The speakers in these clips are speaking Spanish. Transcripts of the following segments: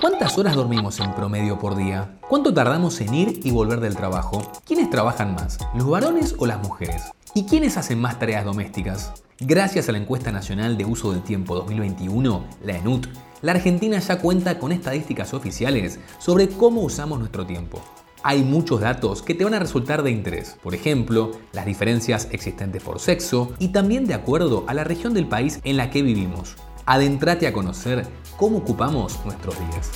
¿Cuántas horas dormimos en promedio por día? ¿Cuánto tardamos en ir y volver del trabajo? ¿Quiénes trabajan más, los varones o las mujeres? ¿Y quiénes hacen más tareas domésticas? Gracias a la encuesta nacional de uso del tiempo 2021, la ENUT, la Argentina ya cuenta con estadísticas oficiales sobre cómo usamos nuestro tiempo. Hay muchos datos que te van a resultar de interés, por ejemplo, las diferencias existentes por sexo y también de acuerdo a la región del país en la que vivimos. Adentrate a conocer cómo ocupamos nuestros días.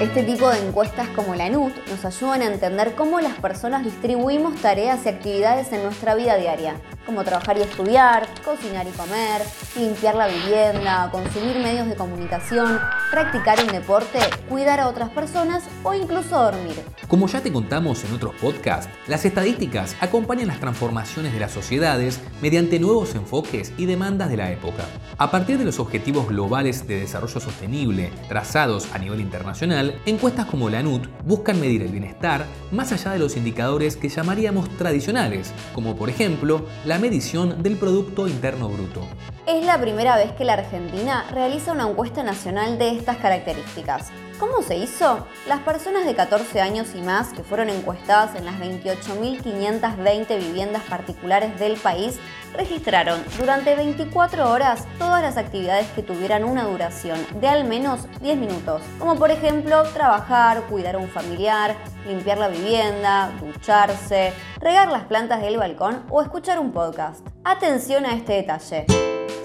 Este tipo de encuestas como la NUT nos ayudan a entender cómo las personas distribuimos tareas y actividades en nuestra vida diaria, como trabajar y estudiar, cocinar y comer, limpiar la vivienda, consumir medios de comunicación, practicar un deporte, cuidar a otras personas o incluso dormir. Como ya te contamos en otros podcasts, las estadísticas acompañan las transformaciones de las sociedades mediante nuevos enfoques y demandas de la época. A partir de los objetivos globales de desarrollo sostenible trazados a nivel internacional, encuestas como la NUT buscan medir el bienestar más allá de los indicadores que llamaríamos tradicionales, como por ejemplo la medición del Producto Interno Bruto. Es la primera vez que la Argentina realiza una encuesta nacional de estas características. ¿Cómo se hizo? Las personas de 14 años y más que fueron encuestadas en las 28.520 viviendas particulares del país registraron durante 24 horas todas las actividades que tuvieran una duración de al menos 10 minutos, como por ejemplo trabajar, cuidar a un familiar, limpiar la vivienda, ducharse, regar las plantas del balcón o escuchar un podcast. Atención a este detalle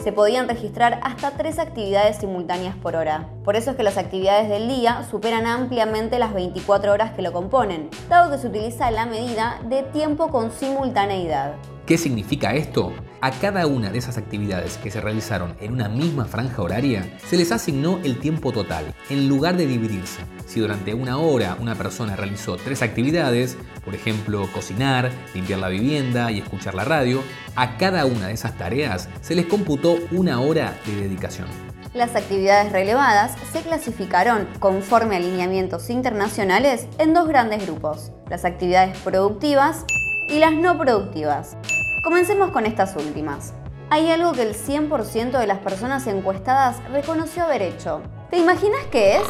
se podían registrar hasta tres actividades simultáneas por hora. Por eso es que las actividades del día superan ampliamente las 24 horas que lo componen, dado que se utiliza la medida de tiempo con simultaneidad. ¿Qué significa esto? A cada una de esas actividades que se realizaron en una misma franja horaria, se les asignó el tiempo total, en lugar de dividirse. Si durante una hora una persona realizó tres actividades, por ejemplo, cocinar, limpiar la vivienda y escuchar la radio, a cada una de esas tareas se les computó una hora de dedicación. Las actividades relevadas se clasificaron, conforme a alineamientos internacionales, en dos grandes grupos, las actividades productivas y las no productivas. Comencemos con estas últimas. Hay algo que el 100% de las personas encuestadas reconoció haber hecho. ¿Te imaginas qué es?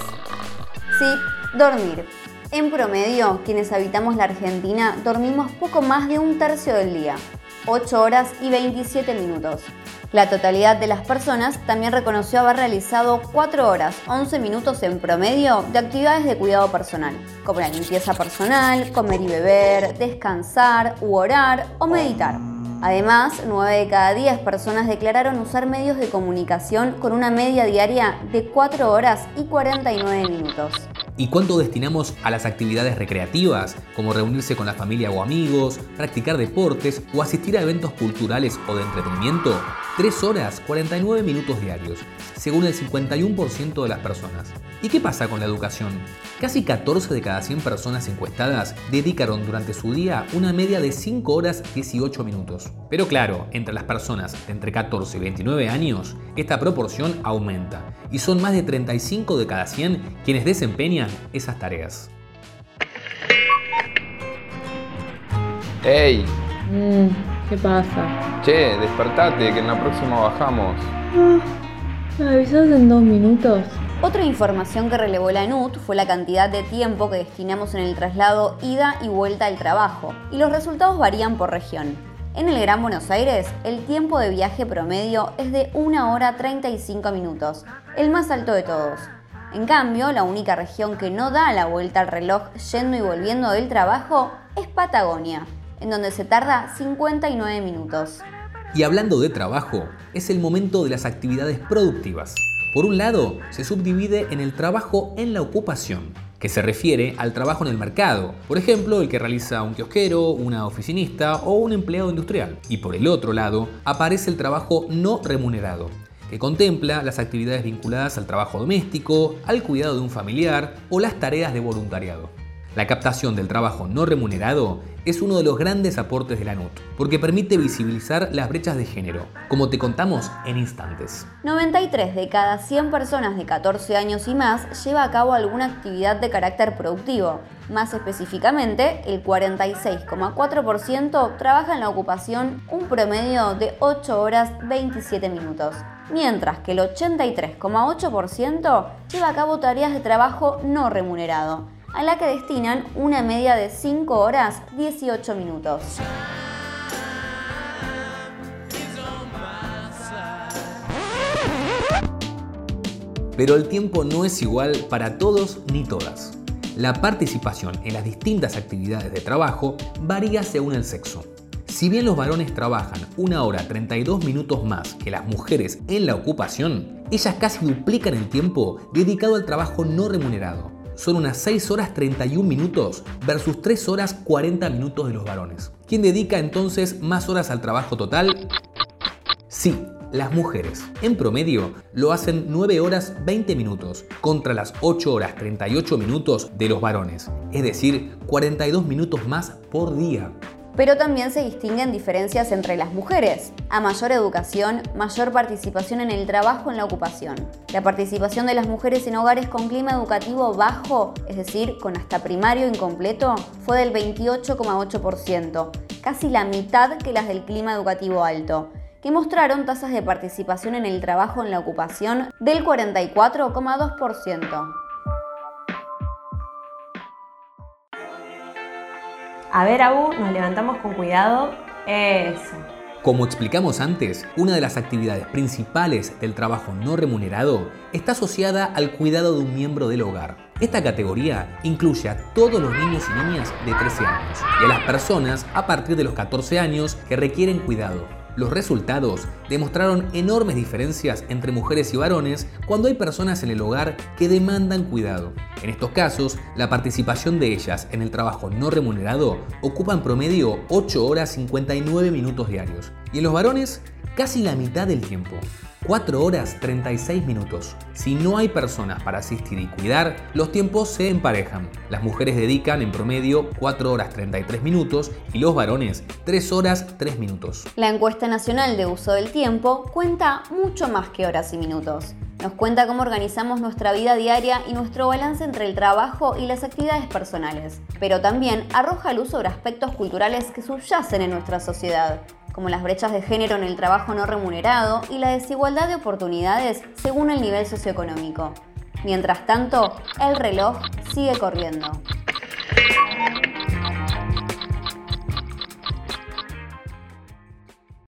Sí, dormir. En promedio, quienes habitamos la Argentina dormimos poco más de un tercio del día, 8 horas y 27 minutos. La totalidad de las personas también reconoció haber realizado 4 horas 11 minutos en promedio de actividades de cuidado personal, como la limpieza personal, comer y beber, descansar u orar o meditar. Además, 9 de cada 10 personas declararon usar medios de comunicación con una media diaria de 4 horas y 49 minutos. ¿Y cuánto destinamos a las actividades recreativas, como reunirse con la familia o amigos, practicar deportes o asistir a eventos culturales o de entretenimiento? 3 horas 49 minutos diarios, según el 51% de las personas. ¿Y qué pasa con la educación? Casi 14 de cada 100 personas encuestadas dedicaron durante su día una media de 5 horas 18 minutos. Pero claro, entre las personas de entre 14 y 29 años, esta proporción aumenta y son más de 35 de cada 100 quienes desempeñan esas tareas. ¡Ey! Mm, ¿Qué pasa? Che, despertate, que en la próxima bajamos. Ah, ¿Me avisas en dos minutos? Otra información que relevó la NUT fue la cantidad de tiempo que destinamos en el traslado ida y vuelta al trabajo, y los resultados varían por región. En el Gran Buenos Aires, el tiempo de viaje promedio es de 1 hora 35 minutos, el más alto de todos. En cambio, la única región que no da la vuelta al reloj yendo y volviendo del trabajo es Patagonia, en donde se tarda 59 minutos. Y hablando de trabajo, es el momento de las actividades productivas. Por un lado, se subdivide en el trabajo en la ocupación, que se refiere al trabajo en el mercado, por ejemplo, el que realiza un kiosquero, una oficinista o un empleado industrial. Y por el otro lado, aparece el trabajo no remunerado, que contempla las actividades vinculadas al trabajo doméstico, al cuidado de un familiar o las tareas de voluntariado. La captación del trabajo no remunerado es uno de los grandes aportes de la NUT, porque permite visibilizar las brechas de género, como te contamos en instantes. 93 de cada 100 personas de 14 años y más lleva a cabo alguna actividad de carácter productivo. Más específicamente, el 46,4% trabaja en la ocupación un promedio de 8 horas 27 minutos, mientras que el 83,8% lleva a cabo tareas de trabajo no remunerado a la que destinan una media de 5 horas 18 minutos. Pero el tiempo no es igual para todos ni todas. La participación en las distintas actividades de trabajo varía según el sexo. Si bien los varones trabajan una hora 32 minutos más que las mujeres en la ocupación, ellas casi duplican el tiempo dedicado al trabajo no remunerado son unas 6 horas 31 minutos versus 3 horas 40 minutos de los varones. ¿Quién dedica entonces más horas al trabajo total? Sí, las mujeres. En promedio lo hacen 9 horas 20 minutos contra las 8 horas 38 minutos de los varones, es decir, 42 minutos más por día pero también se distinguen diferencias entre las mujeres. A mayor educación, mayor participación en el trabajo en la ocupación. La participación de las mujeres en hogares con clima educativo bajo, es decir, con hasta primario incompleto, fue del 28,8%, casi la mitad que las del clima educativo alto que mostraron tasas de participación en el trabajo en la ocupación del 44,2%. A ver, Abu, nos levantamos con cuidado. Eso. Como explicamos antes, una de las actividades principales del trabajo no remunerado está asociada al cuidado de un miembro del hogar. Esta categoría incluye a todos los niños y niñas de 13 años y a las personas a partir de los 14 años que requieren cuidado. Los resultados demostraron enormes diferencias entre mujeres y varones cuando hay personas en el hogar que demandan cuidado. En estos casos, la participación de ellas en el trabajo no remunerado ocupa en promedio 8 horas 59 minutos diarios y en los varones casi la mitad del tiempo. 4 horas 36 minutos. Si no hay personas para asistir y cuidar, los tiempos se emparejan. Las mujeres dedican en promedio 4 horas 33 minutos y los varones 3 horas 3 minutos. La encuesta nacional de uso del tiempo cuenta mucho más que horas y minutos. Nos cuenta cómo organizamos nuestra vida diaria y nuestro balance entre el trabajo y las actividades personales, pero también arroja luz sobre aspectos culturales que subyacen en nuestra sociedad como las brechas de género en el trabajo no remunerado y la desigualdad de oportunidades según el nivel socioeconómico. Mientras tanto, el reloj sigue corriendo.